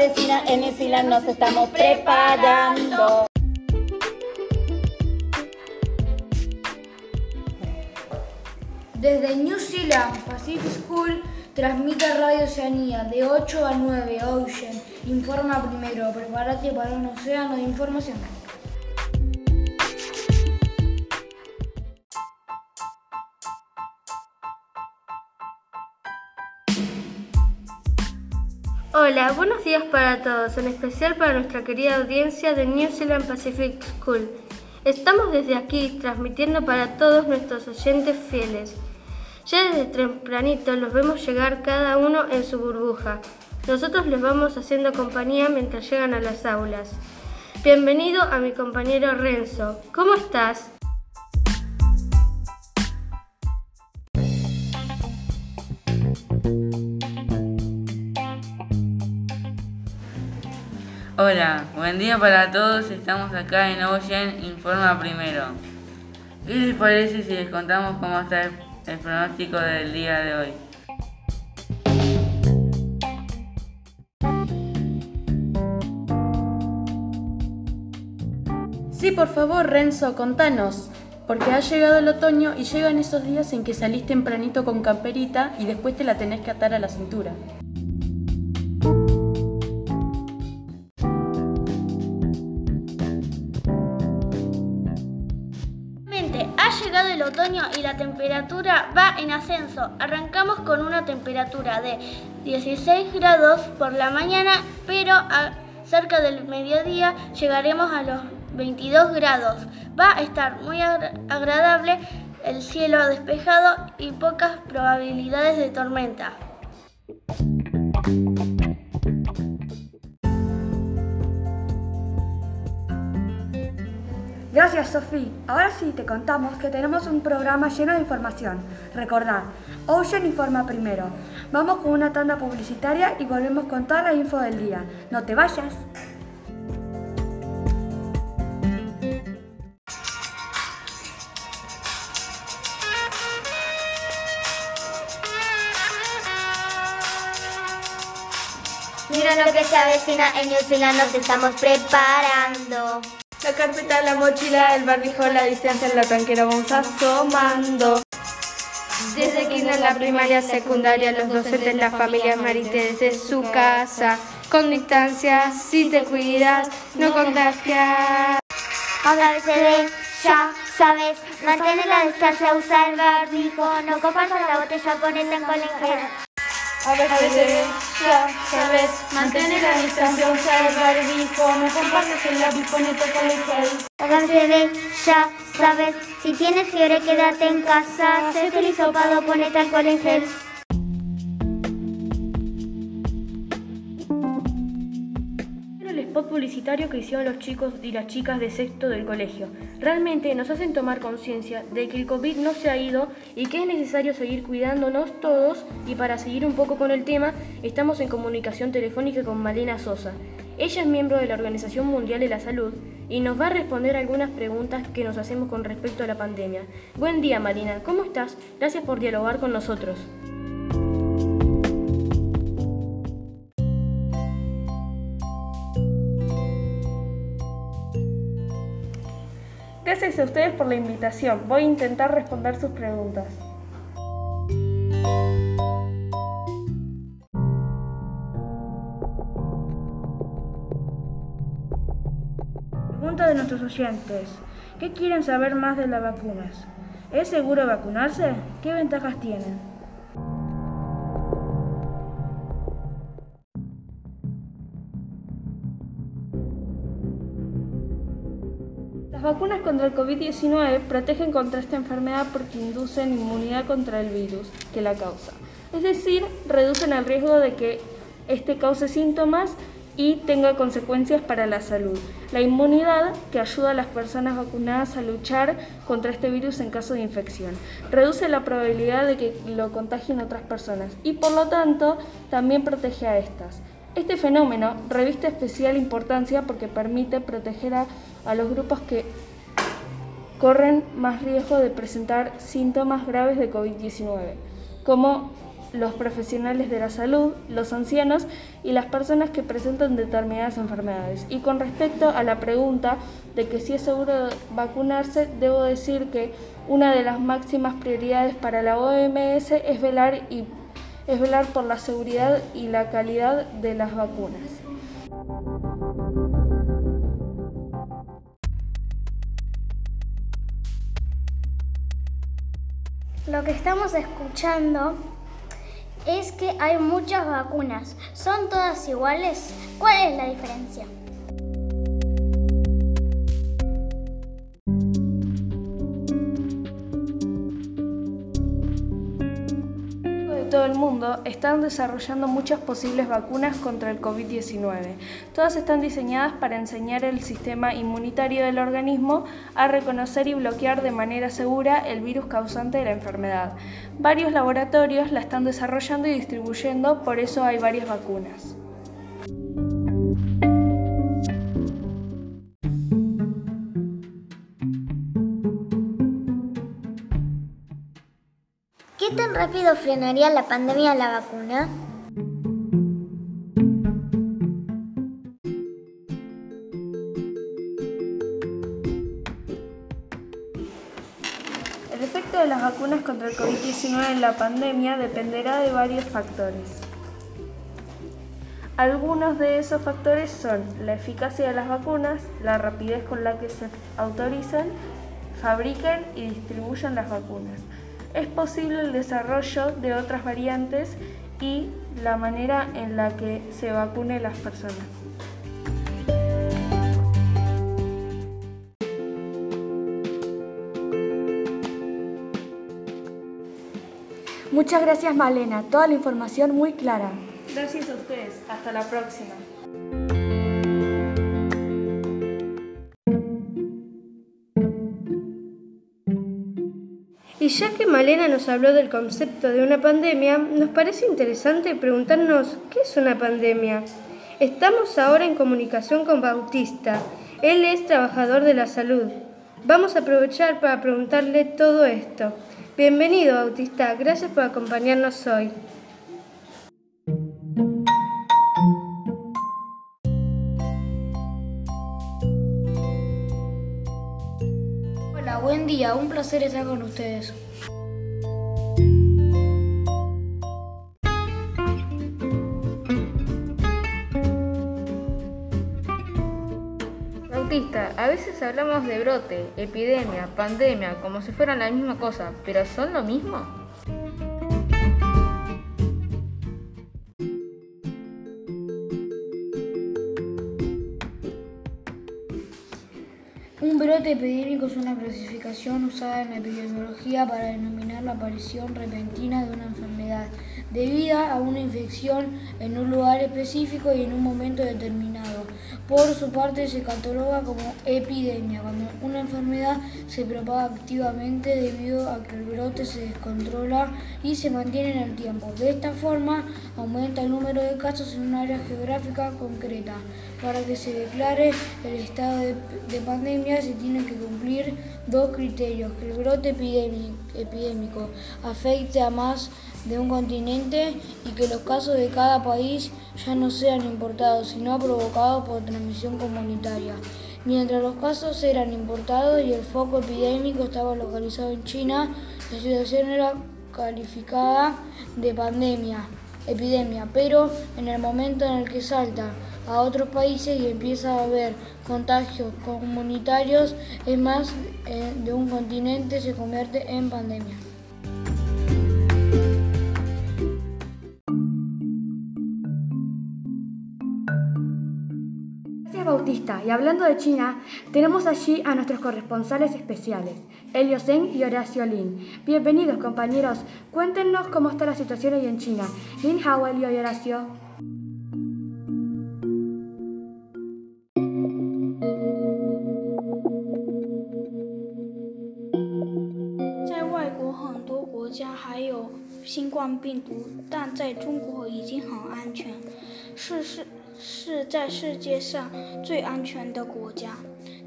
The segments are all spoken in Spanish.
avecina, en Zealand nos estamos preparando. Desde New Zealand Pacific School transmite Radio Oceanía de 8 a 9 Ocean. Informa primero, prepárate para un océano de información. Hola, buenos días para todos, en especial para nuestra querida audiencia de New Zealand Pacific School. Estamos desde aquí transmitiendo para todos nuestros oyentes fieles. Ya desde tempranito los vemos llegar cada uno en su burbuja. Nosotros les vamos haciendo compañía mientras llegan a las aulas. Bienvenido a mi compañero Renzo. ¿Cómo estás? Hola, buen día para todos. Estamos acá en Ocean Informa Primero. ¿Qué les parece si les contamos cómo está el, pronóstico del día de hoy? Sí, por favor, Renzo, contanos. Porque ha llegado el otoño y llegan esos días en que salís tempranito con camperita y después te la tenés que atar a la cintura. Ha llegado el otoño y la temperatura va en ascenso. Arrancamos con una temperatura de 16 grados por la mañana, pero a cerca del mediodía llegaremos a los 22 grados. Va a estar muy agra- agradable, el cielo despejado y pocas probabilidades de tormenta. Gracias, Sofía. Ahora sí te contamos que tenemos un programa lleno de información. Recordad, Ocean informa primero. Vamos con una tanda publicitaria y volvemos con toda la info del día. No te vayas. Mira lo que se avecina en New Zealand, nos estamos preparando. La carpeta, la mochila, el barbijo, la distancia la tanquera vamos asomando. Desde kinder, la primaria, secundaria, los docentes, la familia Marite desde su casa. Con distancia, si te cuidas, no contagias. ABCD, ya sabes, mantén la distancia, usa el barbijo, no compartas la botella, ponete en gel. ABCD, ya sabes, mantén la distancia, usa el barbijo, no compartas el lápiz, ponete con el gel. ABCD, ya sabes, si tienes fiebre quédate en casa, hacete el hisopado, ponete alcohol en gel. El spot publicitario que hicieron los chicos y las chicas de sexto del colegio. Realmente nos hacen tomar conciencia de que el COVID no se ha ido y que es necesario seguir cuidándonos todos y para seguir un poco con el tema estamos en comunicación telefónica con Malena Sosa. Ella es miembro de la Organización Mundial de la Salud y nos va a responder algunas preguntas que nos hacemos con respecto a la pandemia. Buen día Malena, ¿cómo estás? Gracias por dialogar con nosotros. Gracias a ustedes por la invitación. Voy a intentar responder sus preguntas. Pregunta de nuestros oyentes. ¿Qué quieren saber más de las vacunas? ¿Es seguro vacunarse? ¿Qué ventajas tienen? Vacunas contra el COVID-19 protegen contra esta enfermedad porque inducen inmunidad contra el virus que la causa. Es decir, reducen el riesgo de que este cause síntomas y tenga consecuencias para la salud. La inmunidad que ayuda a las personas vacunadas a luchar contra este virus en caso de infección. Reduce la probabilidad de que lo contagien otras personas y por lo tanto también protege a estas. Este fenómeno reviste especial importancia porque permite proteger a, a los grupos que corren más riesgo de presentar síntomas graves de COVID-19, como los profesionales de la salud, los ancianos y las personas que presentan determinadas enfermedades. Y con respecto a la pregunta de que si es seguro vacunarse, debo decir que una de las máximas prioridades para la OMS es velar, y, es velar por la seguridad y la calidad de las vacunas. Lo que estamos escuchando es que hay muchas vacunas. ¿Son todas iguales? ¿Cuál es la diferencia? Todo el mundo están desarrollando muchas posibles vacunas contra el COVID-19. Todas están diseñadas para enseñar el sistema inmunitario del organismo a reconocer y bloquear de manera segura el virus causante de la enfermedad. Varios laboratorios la están desarrollando y distribuyendo, por eso hay varias vacunas. ¿Qué tan rápido frenaría la pandemia la vacuna? El efecto de las vacunas contra el COVID-19 en la pandemia dependerá de varios factores. Algunos de esos factores son la eficacia de las vacunas, la rapidez con la que se autorizan, fabrican y distribuyen las vacunas. Es posible el desarrollo de otras variantes y la manera en la que se vacune las personas. Muchas gracias Malena, toda la información muy clara. Gracias a ustedes, hasta la próxima. Ya que Malena nos habló del concepto de una pandemia, nos parece interesante preguntarnos qué es una pandemia. Estamos ahora en comunicación con Bautista. Él es trabajador de la salud. Vamos a aprovechar para preguntarle todo esto. Bienvenido, Bautista. Gracias por acompañarnos hoy. Hola, buen día. Un placer estar con ustedes. Bautista, a veces hablamos de brote, epidemia, pandemia, como si fueran la misma cosa, pero ¿son lo mismo? Un brote epidémico es una clasificación usada en la epidemiología para denominar la aparición repentina de una enfermedad debida a una infección en un lugar específico y en un momento determinado. Por su parte se cataloga como epidemia cuando una enfermedad se propaga activamente debido a que el brote se descontrola y se mantiene en el tiempo. De esta forma aumenta el número de casos en un área geográfica concreta. Para que se declare el estado de, de pandemia se tienen que cumplir dos criterios, que el brote epidémico afecte a más de un continente y que los casos de cada país ya no sean importados, sino provocados por transmisión comunitaria. Mientras los casos eran importados y el foco epidémico estaba localizado en China, la situación era calificada de pandemia, epidemia, pero en el momento en el que salta a otros países y empieza a haber contagios comunitarios, es más eh, de un continente se convierte en pandemia. Y hablando de China, tenemos allí a nuestros corresponsales especiales, Elio Zeng y Horacio Lin. Bienvenidos compañeros. Cuéntenos cómo está la situación ahí en China. Lin Hao, Elio y Horacio. 是是是在世界上最安全的国家。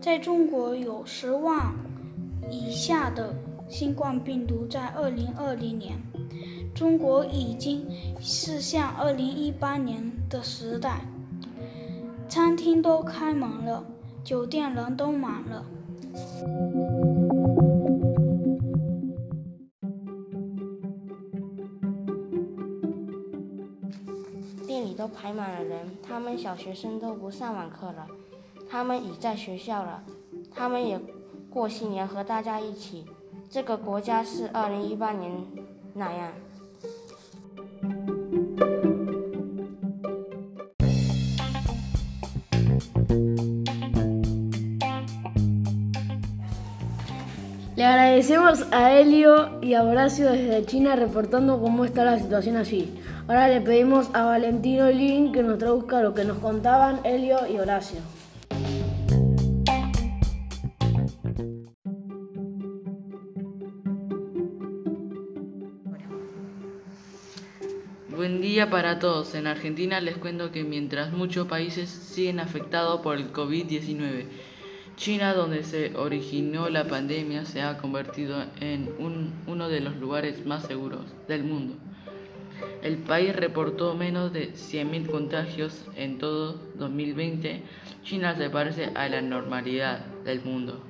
在中国有十万以下的新冠病毒在二零二零年中国已经是像二零一八年的时代，餐厅都开门了，酒店人都满了。满了人，他们小学生都不上网课了，他们已在学校了，他们也过新年和大家一起。这个国家是二零一八年那样。Agradecemos a Helio y a Horacio desde China reportando cómo está la situación allí. Ahora le pedimos a Valentino Lin que nos traduzca lo que nos contaban Helio y Horacio. Buen día para todos. En Argentina les cuento que mientras muchos países siguen afectados por el COVID-19, China, donde se originó la pandemia, se ha convertido en uno de los lugares más seguros del mundo. El país reportó menos de 100.000 contagios en todo 2020. China se parece a la normalidad del mundo.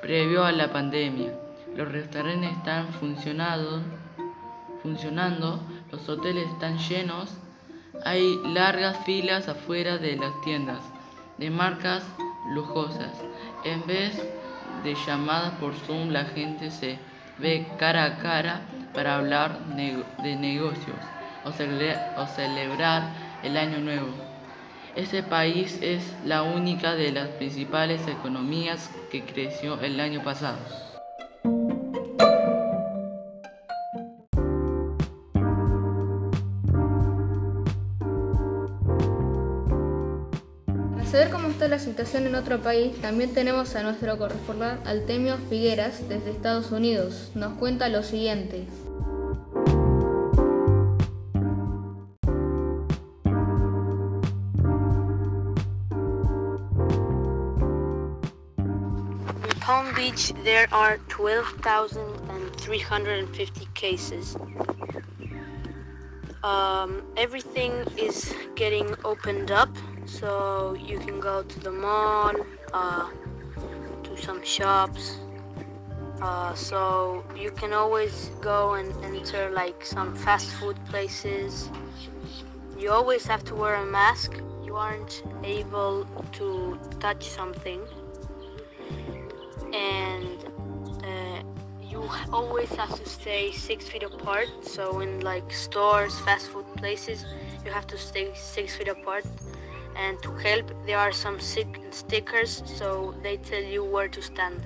Previo a la pandemia, los restaurantes están funcionando, funcionando los hoteles están llenos, hay largas filas afuera de las tiendas de marcas lujosas. En vez de llamadas por Zoom, la gente se ve cara a cara para hablar de negocios o, o celebrar el año nuevo. Ese país es la única de las principales economías que creció el año pasado. En otro país, también tenemos a nuestro corresponsal Altemio Figueras desde Estados Unidos. Nos cuenta lo siguiente. In Palm Beach, there are 12,350 cases. Um, everything is getting opened up so you can go to the mall uh, to some shops. Uh, so you can always go and enter like some fast food places. You always have to wear a mask. You aren't able to touch something. And uh, you always have to stay six feet apart. So in like stores fast food places you have to stay six feet apart and to help there are some stickers so they tell you where to stand.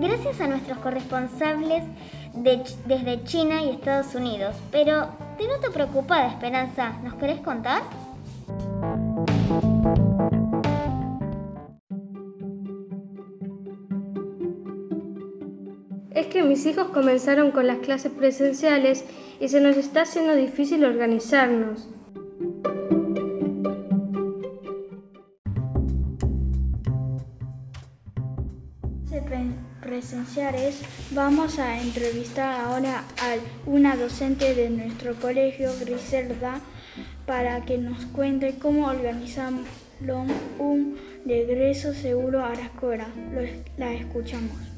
Gracias a nuestros corresponsables de, desde China y Estados Unidos. Pero, ¿te no te preocupa, Esperanza? ¿Nos querés contar? Es que mis hijos comenzaron con las clases presenciales y se nos está haciendo difícil organizarnos. presenciales vamos a entrevistar ahora a una docente de nuestro colegio, Griselda, para que nos cuente cómo organizaron un regreso seguro a la escuela. La escuchamos.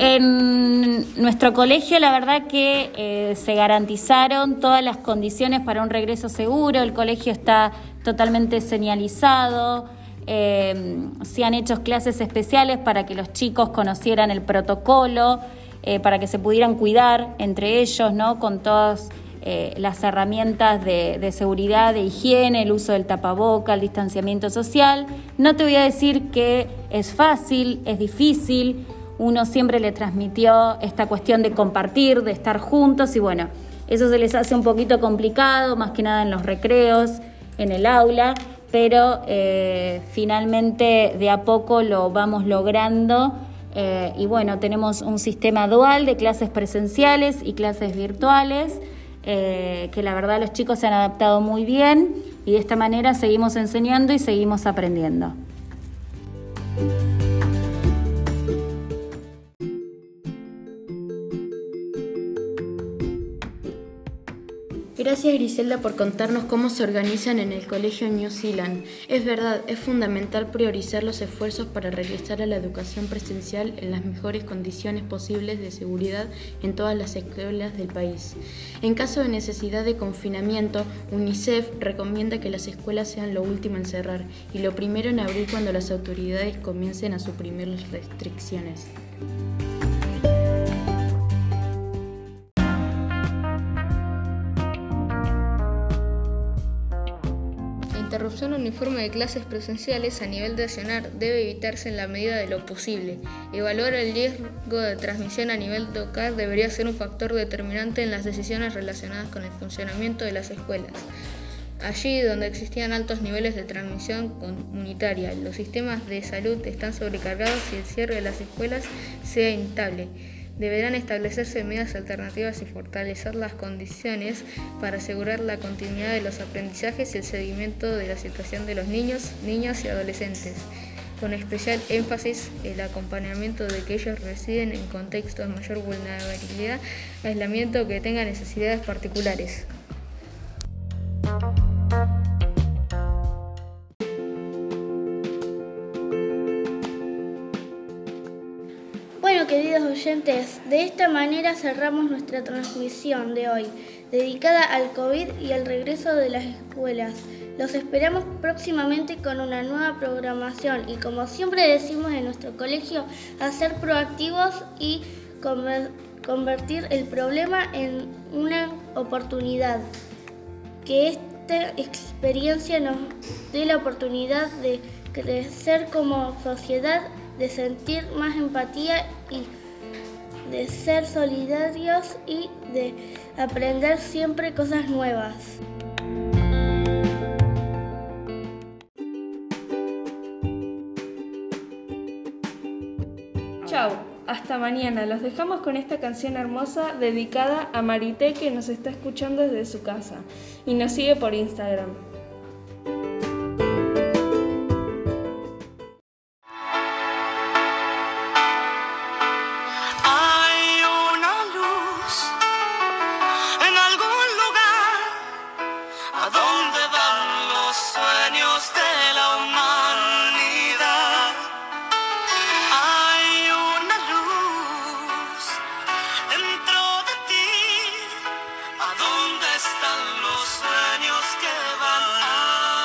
En nuestro colegio la verdad que eh, se garantizaron todas las condiciones para un regreso seguro, el colegio está totalmente señalizado, eh, se han hecho clases especiales para que los chicos conocieran el protocolo, eh, para que se pudieran cuidar entre ellos, ¿no? Con todas las herramientas de, de, seguridad, de higiene, el uso del tapaboca, el distanciamiento social. No te voy a decir que es fácil, es difícil, uno siempre le transmitió esta cuestión de compartir, de estar juntos y bueno, eso se les hace un poquito complicado, más que nada en los recreos, en el aula, pero eh, finalmente de a poco lo vamos logrando Eh, y bueno, tenemos un sistema dual de clases presenciales y clases virtuales, eh, que la verdad los chicos se han adaptado muy bien y de esta manera seguimos enseñando y seguimos aprendiendo. Gracias Griselda por contarnos cómo se organizan en el Colegio New Zealand. Es verdad, es fundamental priorizar los esfuerzos para regresar a la educación presencial en las mejores condiciones posibles de seguridad en todas las escuelas del país. En caso de necesidad de confinamiento, UNICEF recomienda que las escuelas sean lo último en cerrar y lo primero en abrir cuando las autoridades comiencen a suprimir las restricciones. Interrupción uniforme de clases presenciales a nivel nacional debe evitarse en la medida de lo posible. Evaluar el riesgo de transmisión a nivel local debería ser un factor determinante en las decisiones relacionadas con el funcionamiento de las escuelas. Allí donde existían altos niveles de transmisión comunitaria, los sistemas de salud están sobrecargados y el cierre de las escuelas sea inestable. Deberán establecerse medidas alternativas y fortalecer las condiciones para asegurar la continuidad de los aprendizajes y el seguimiento de la situación de los niños, niñas y adolescentes, con especial énfasis el acompañamiento de que ellos residen en contextos de mayor vulnerabilidad, aislamiento que tengan necesidades particulares. De esta manera cerramos nuestra transmisión de hoy, dedicada al COVID y al regreso de las escuelas. Los esperamos próximamente con una nueva programación y como siempre decimos en nuestro colegio, a ser proactivos y convertir el problema en una oportunidad. Que esta experiencia nos dé la oportunidad de crecer como sociedad de sentir más empatía y de ser solidarios y de aprender siempre cosas nuevas. Chao, hasta mañana. Los dejamos con esta canción hermosa dedicada a Marité que nos está escuchando desde su casa y nos sigue por Instagram.